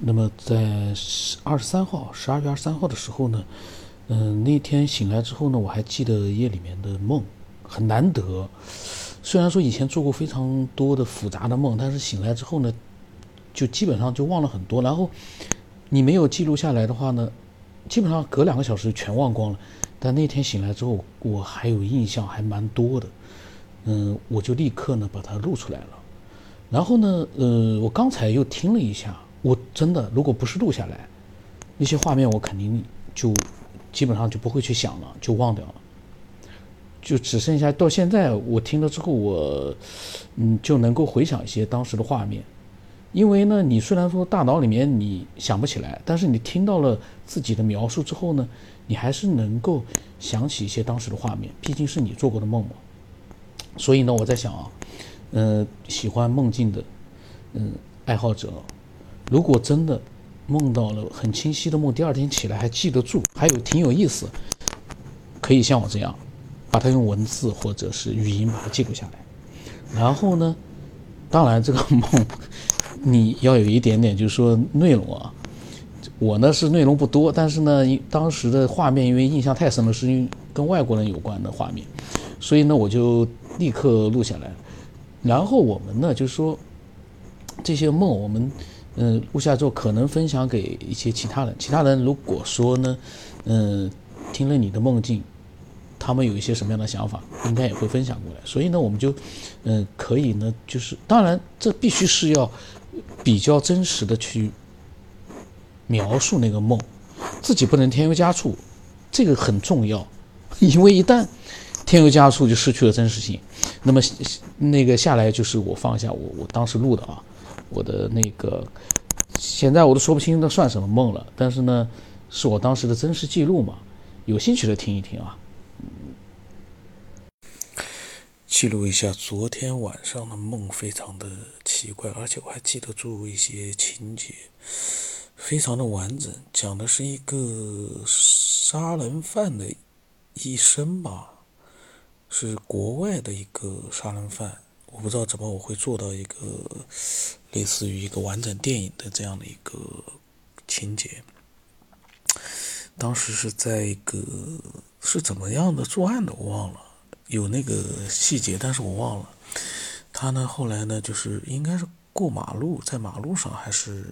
那么在二十三号，十二月二十三号的时候呢，嗯，那天醒来之后呢，我还记得夜里面的梦，很难得。虽然说以前做过非常多的复杂的梦，但是醒来之后呢，就基本上就忘了很多。然后你没有记录下来的话呢，基本上隔两个小时全忘光了。但那天醒来之后，我还有印象，还蛮多的。嗯，我就立刻呢把它录出来了。然后呢，呃，我刚才又听了一下。我真的，如果不是录下来，那些画面我肯定就基本上就不会去想了，就忘掉了，就只剩下到现在我听了之后，我嗯就能够回想一些当时的画面，因为呢，你虽然说大脑里面你想不起来，但是你听到了自己的描述之后呢，你还是能够想起一些当时的画面，毕竟是你做过的梦嘛。所以呢，我在想啊，嗯，喜欢梦境的嗯爱好者。如果真的梦到了很清晰的梦，第二天起来还记得住，还有挺有意思，可以像我这样，把它用文字或者是语音把它记录下来。然后呢，当然这个梦你要有一点点，就是说内容啊，我呢是内容不多，但是呢，当时的画面因为印象太深了，是因为跟外国人有关的画面，所以呢我就立刻录下来。然后我们呢就是说这些梦我们。嗯，录下之后可能分享给一些其他人。其他人如果说呢，嗯，听了你的梦境，他们有一些什么样的想法，应该也会分享过来。所以呢，我们就，嗯，可以呢，就是当然这必须是要比较真实的去描述那个梦，自己不能添油加醋，这个很重要。因为一旦添油加醋，就失去了真实性。那么那个下来就是我放下我我当时录的啊。我的那个，现在我都说不清那算什么梦了，但是呢，是我当时的真实记录嘛。有兴趣的听一听啊。记录一下昨天晚上的梦，非常的奇怪，而且我还记得住一些情节，非常的完整，讲的是一个杀人犯的一生吧，是国外的一个杀人犯。我不知道怎么我会做到一个类似于一个完整电影的这样的一个情节。当时是在一个是怎么样的作案的，我忘了，有那个细节，但是我忘了。他呢后来呢就是应该是过马路，在马路上还是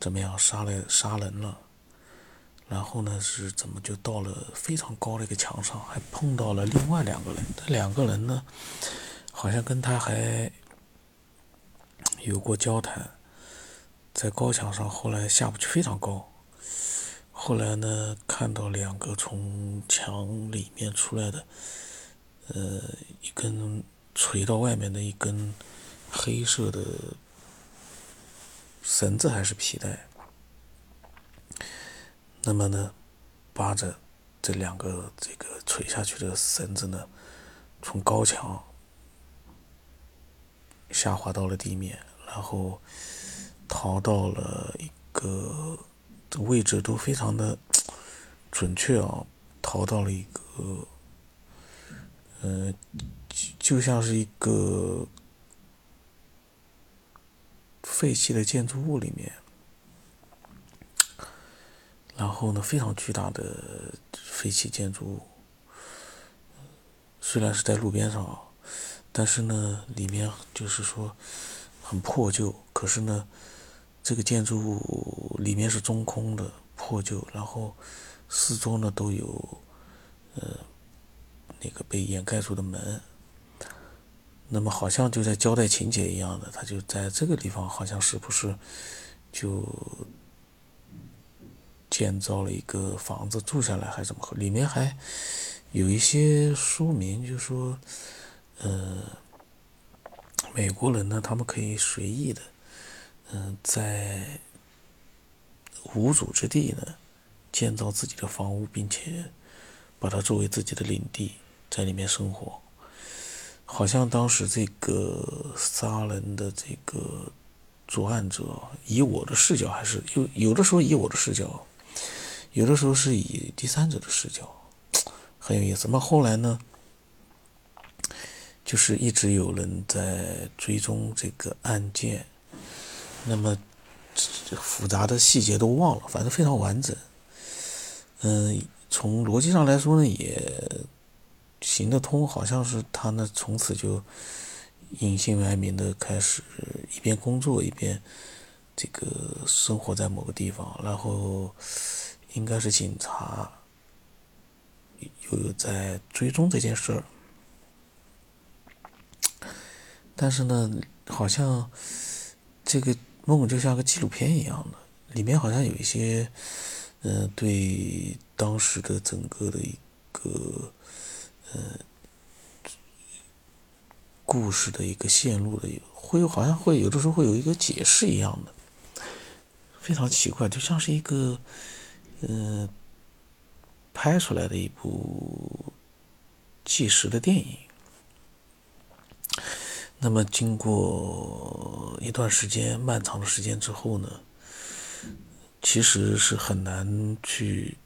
怎么样杀了杀人了，然后呢是怎么就到了非常高的一个墙上，还碰到了另外两个人，这两个人呢。好像跟他还有过交谈，在高墙上，后来下不去，非常高。后来呢，看到两个从墙里面出来的，呃，一根垂到外面的一根黑色的绳子还是皮带。那么呢，扒着这两个这个垂下去的绳子呢，从高墙。下滑到了地面，然后逃到了一个位置都非常的准确啊，逃到了一个呃，就像是一个废弃的建筑物里面，然后呢，非常巨大的废弃建筑物，虽然是在路边上啊。但是呢，里面就是说很破旧，可是呢，这个建筑物里面是中空的、破旧，然后四周呢都有呃那个被掩盖住的门。那么好像就在交代情节一样的，他就在这个地方，好像是不是就建造了一个房子住下来，还是怎么？里面还有一些说明，就是说。呃，美国人呢，他们可以随意的，嗯，在无主之地呢建造自己的房屋，并且把它作为自己的领地，在里面生活。好像当时这个杀人的这个作案者，以我的视角，还是有有的时候以我的视角，有的时候是以第三者的视角，很有意思。那后来呢？就是一直有人在追踪这个案件，那么复杂的细节都忘了，反正非常完整。嗯，从逻辑上来说呢，也行得通，好像是他呢从此就隐姓埋名的开始一边工作一边这个生活在某个地方，然后应该是警察又有在追踪这件事儿，但是呢，好像这个梦就像个纪录片一样的，里面好像有一些。嗯，对当时的整个的一个呃故事的一个线路的，会好像会有的时候会有一个解释一样的，非常奇怪，就像是一个嗯拍出来的一部纪实的电影。那么经过一段时间漫长的时间之后呢？其实是很难去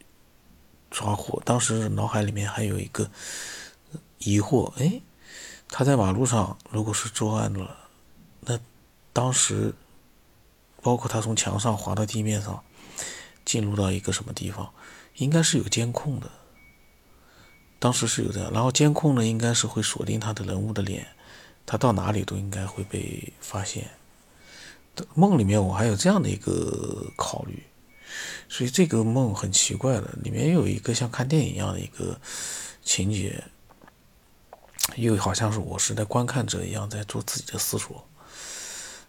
抓获。当时脑海里面还有一个疑惑：哎，他在马路上如果是作案了，那当时包括他从墙上滑到地面上，进入到一个什么地方，应该是有监控的。当时是有的，然后监控呢，应该是会锁定他的人物的脸，他到哪里都应该会被发现。梦里面我还有这样的一个考虑。所以这个梦很奇怪的，里面有一个像看电影一样的一个情节，又好像是我是在观看者一样在做自己的思索。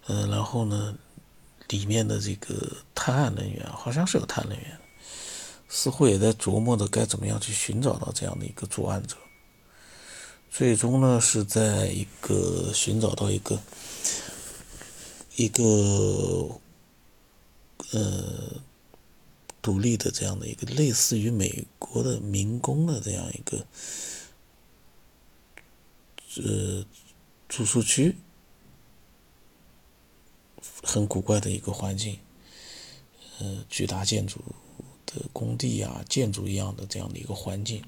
嗯，然后呢，里面的这个探案人员好像是有探案人员，似乎也在琢磨着该怎么样去寻找到这样的一个作案者。最终呢，是在一个寻找到一个一个呃。独立的这样的一个类似于美国的民工的这样一个呃住宿区，很古怪的一个环境，呃，巨大建筑的工地啊，建筑一样的这样的一个环境。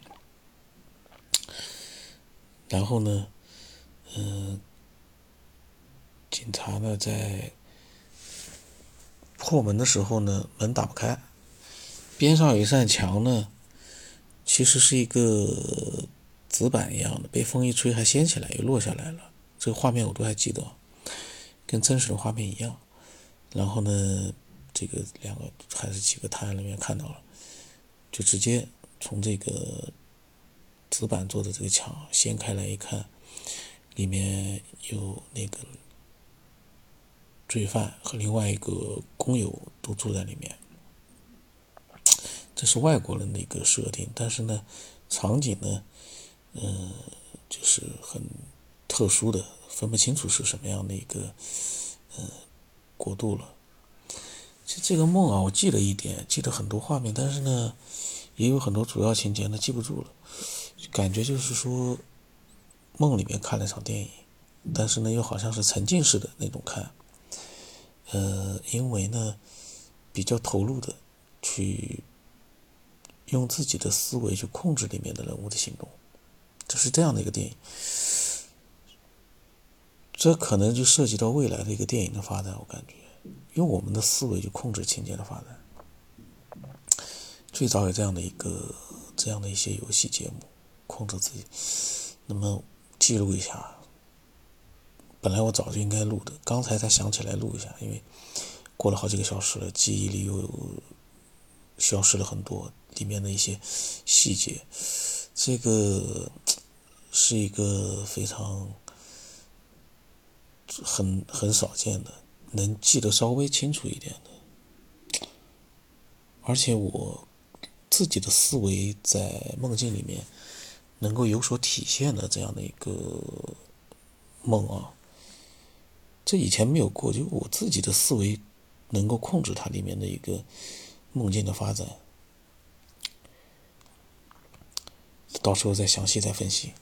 然后呢，嗯，警察呢在破门的时候呢，门打不开。边上有一扇墙呢，其实是一个纸板一样的，被风一吹还掀起来又落下来了。这个画面我都还记得，跟真实的画面一样。然后呢，这个两个还是几个探案人员看到了，就直接从这个纸板做的这个墙掀开来一看，里面有那个罪犯和另外一个工友都住在里面。这是外国人的一个设定，但是呢，场景呢，嗯，就是很特殊的，分不清楚是什么样的一个，嗯，国度了。其实这个梦啊，我记了一点，记得很多画面，但是呢，也有很多主要情节呢记不住了。感觉就是说，梦里面看了场电影，但是呢，又好像是沉浸式的那种看。呃，因为呢，比较投入的去。用自己的思维去控制里面的人物的行动，这是这样的一个电影。这可能就涉及到未来的一个电影的发展，我感觉，用我们的思维去控制情节的发展。最早有这样的一个这样的一些游戏节目，控制自己。那么记录一下，本来我早就应该录的，刚才才想起来录一下，因为过了好几个小时了，记忆里又消失了很多。里面的一些细节，这个是一个非常很很少见的，能记得稍微清楚一点的，而且我自己的思维在梦境里面能够有所体现的这样的一个梦啊，这以前没有过，就我自己的思维能够控制它里面的一个梦境的发展。到时候再详细再分析。